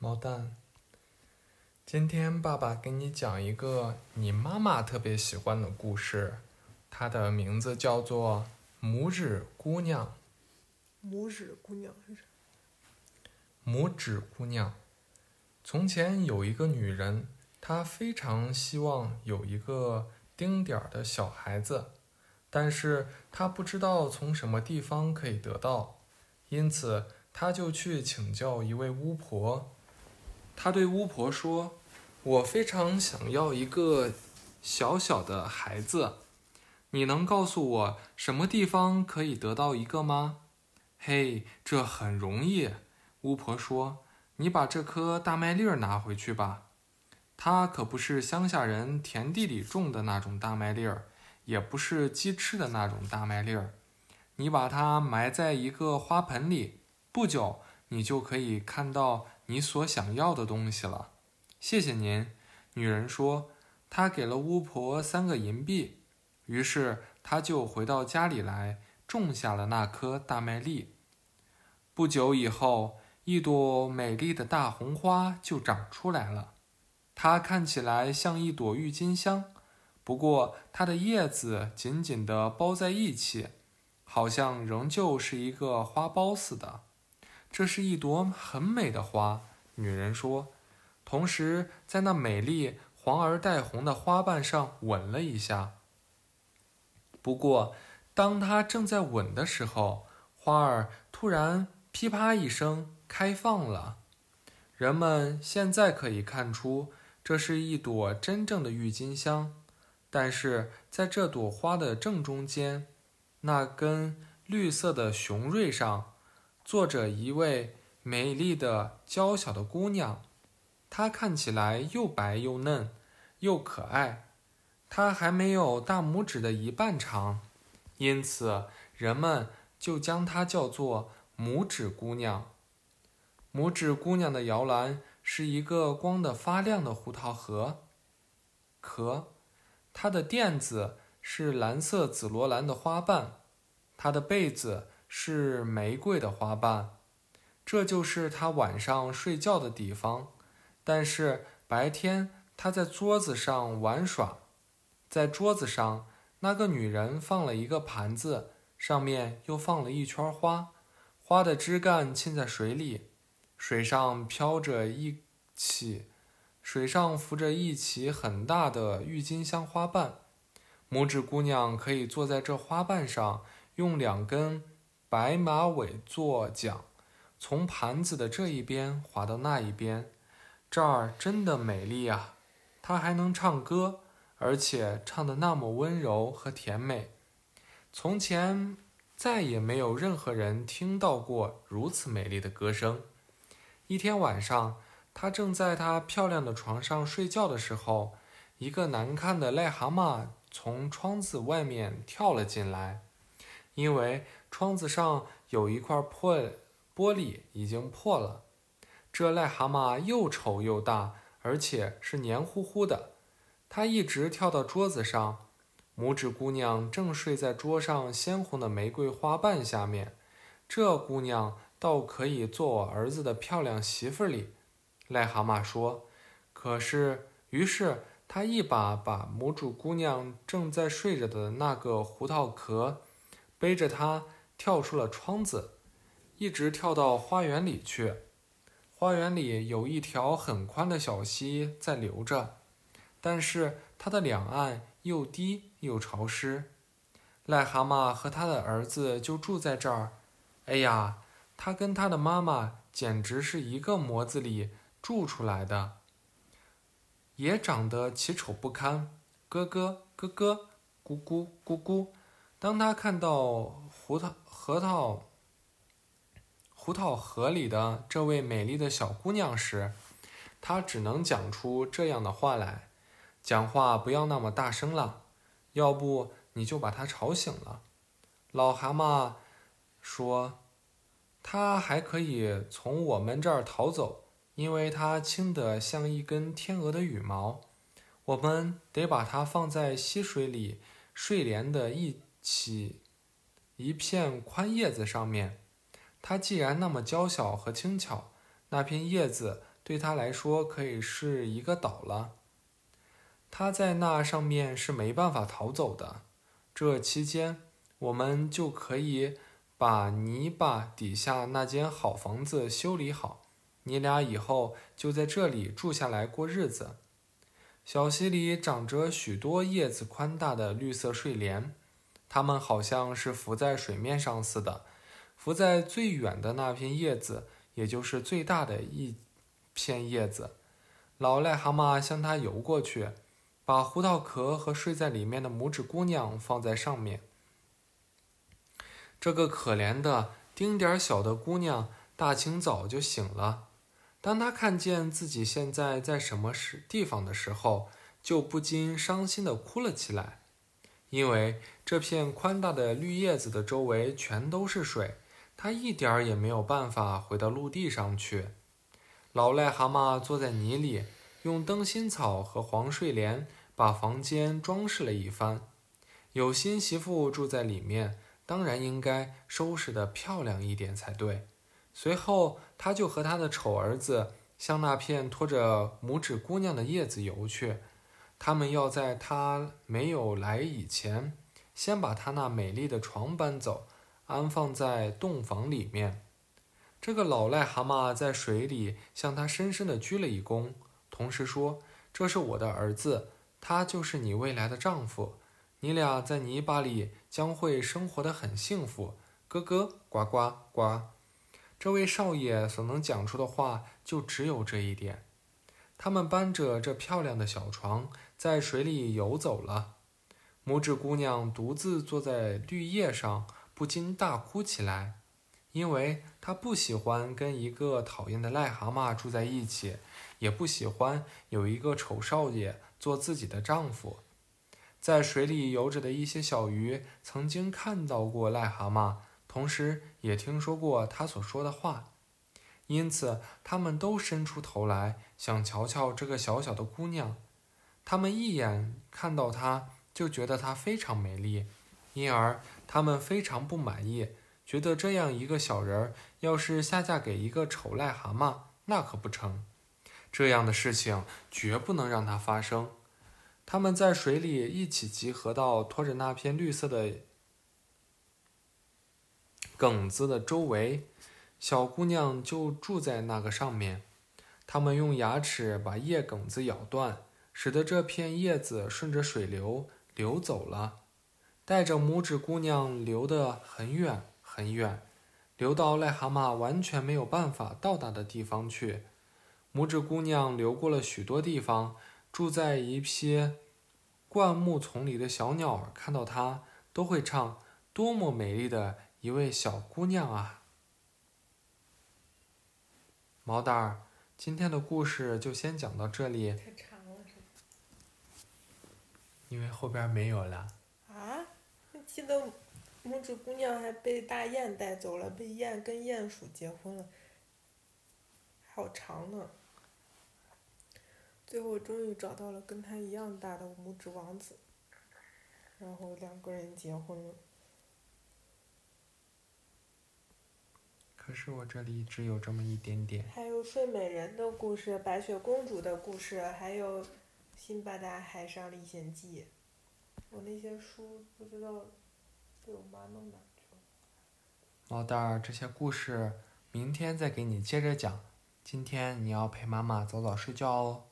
毛蛋，今天爸爸给你讲一个你妈妈特别喜欢的故事，它的名字叫做《拇指姑娘》。拇指姑娘是啥？拇指姑娘，从前有一个女人，她非常希望有一个丁点儿的小孩子，但是她不知道从什么地方可以得到。因此，她就去请教一位巫婆。他对巫婆说：“我非常想要一个小小的孩子，你能告诉我什么地方可以得到一个吗？”“嘿，这很容易。”巫婆说：“你把这颗大麦粒儿拿回去吧。它可不是乡下人田地里种的那种大麦粒儿，也不是鸡吃的那种大麦粒儿。”你把它埋在一个花盆里，不久你就可以看到你所想要的东西了。谢谢您，女人说。她给了巫婆三个银币，于是她就回到家里来，种下了那颗大麦粒。不久以后，一朵美丽的大红花就长出来了。它看起来像一朵郁金香，不过它的叶子紧紧地包在一起。好像仍旧是一个花苞似的，这是一朵很美的花。女人说，同时在那美丽黄而带红的花瓣上吻了一下。不过，当她正在吻的时候，花儿突然噼啪一声开放了。人们现在可以看出，这是一朵真正的郁金香，但是在这朵花的正中间。那根绿色的雄蕊上，坐着一位美丽的娇小的姑娘，她看起来又白又嫩，又可爱。她还没有大拇指的一半长，因此人们就将她叫做拇指姑娘。拇指姑娘的摇篮是一个光得发亮的胡桃盒壳，它的垫子。是蓝色紫罗兰的花瓣，它的被子是玫瑰的花瓣，这就是他晚上睡觉的地方。但是白天他在桌子上玩耍，在桌子上，那个女人放了一个盘子，上面又放了一圈花，花的枝干浸在水里，水上飘着一起，水上浮着一起很大的郁金香花瓣。拇指姑娘可以坐在这花瓣上，用两根白马尾做桨，从盘子的这一边滑到那一边。这儿真的美丽啊！她还能唱歌，而且唱得那么温柔和甜美。从前再也没有任何人听到过如此美丽的歌声。一天晚上，她正在她漂亮的床上睡觉的时候，一个难看的癞蛤蟆。从窗子外面跳了进来，因为窗子上有一块破玻璃已经破了。这癞蛤蟆又丑又大，而且是黏糊糊的。它一直跳到桌子上。拇指姑娘正睡在桌上鲜红的玫瑰花瓣下面。这姑娘倒可以做我儿子的漂亮媳妇里，癞蛤蟆说。可是，于是。他一把把拇指姑娘正在睡着的那个胡桃壳背着，他跳出了窗子，一直跳到花园里去。花园里有一条很宽的小溪在流着，但是它的两岸又低又潮湿。癞蛤蟆和他的儿子就住在这儿。哎呀，他跟他的妈妈简直是一个模子里住出来的。也长得奇丑不堪，咯咯咯咯，咕咕咕咕。当他看到胡桃核桃胡桃河里的这位美丽的小姑娘时，他只能讲出这样的话来：“讲话不要那么大声了，要不你就把她吵醒了。”老蛤蟆说：“他还可以从我们这儿逃走。”因为它轻得像一根天鹅的羽毛，我们得把它放在溪水里睡莲的一起一片宽叶子上面。它既然那么娇小和轻巧，那片叶子对它来说可以是一个岛了。它在那上面是没办法逃走的。这期间，我们就可以把泥巴底下那间好房子修理好。你俩以后就在这里住下来过日子。小溪里长着许多叶子宽大的绿色睡莲，它们好像是浮在水面上似的。浮在最远的那片叶子，也就是最大的一片叶子。老癞蛤蟆向它游过去，把胡桃壳和睡在里面的拇指姑娘放在上面。这个可怜的丁点儿小的姑娘，大清早就醒了。当她看见自己现在在什么时地方的时候，就不禁伤心地哭了起来，因为这片宽大的绿叶子的周围全都是水，他一点儿也没有办法回到陆地上去。老癞蛤蟆坐在泥里，用灯芯草和黄睡莲把房间装饰了一番。有新媳妇住在里面，当然应该收拾得漂亮一点才对。随后，他就和他的丑儿子向那片拖着拇指姑娘的叶子游去。他们要在他没有来以前，先把他那美丽的床搬走，安放在洞房里面。这个老癞蛤蟆在水里向他深深地鞠了一躬，同时说：“这是我的儿子，他就是你未来的丈夫。你俩在泥巴里将会生活得很幸福。”咯咯，呱呱呱。这位少爷所能讲出的话就只有这一点。他们搬着这漂亮的小床在水里游走了。拇指姑娘独自坐在绿叶上，不禁大哭起来，因为她不喜欢跟一个讨厌的癞蛤蟆住在一起，也不喜欢有一个丑少爷做自己的丈夫。在水里游着的一些小鱼曾经看到过癞蛤蟆。同时，也听说过他所说的话，因此他们都伸出头来，想瞧瞧这个小小的姑娘。他们一眼看到她，就觉得她非常美丽，因而他们非常不满意，觉得这样一个小人儿，要是下嫁给一个丑癞蛤蟆，那可不成。这样的事情绝不能让它发生。他们在水里一起集合到拖着那片绿色的。梗子的周围，小姑娘就住在那个上面。他们用牙齿把叶梗子咬断，使得这片叶子顺着水流流走了，带着拇指姑娘流得很远很远，流到癞蛤蟆完全没有办法到达的地方去。拇指姑娘流过了许多地方，住在一些灌木丛里的小鸟儿看到它都会唱：“多么美丽的！”一位小姑娘啊，毛蛋儿，今天的故事就先讲到这里。太长了，因为后边没有了。啊？我记得拇指姑娘还被大雁带走了，被雁跟鼹鼠结婚了，好长呢。最后终于找到了跟他一样大的拇指王子，然后两个人结婚了。可是我这里只有这么一点点。还有睡美人的故事、白雪公主的故事，还有《辛巴达海上历险记》。我那些书不知道被我妈弄哪去了。毛蛋儿，这些故事明天再给你接着讲。今天你要陪妈妈早早睡觉哦。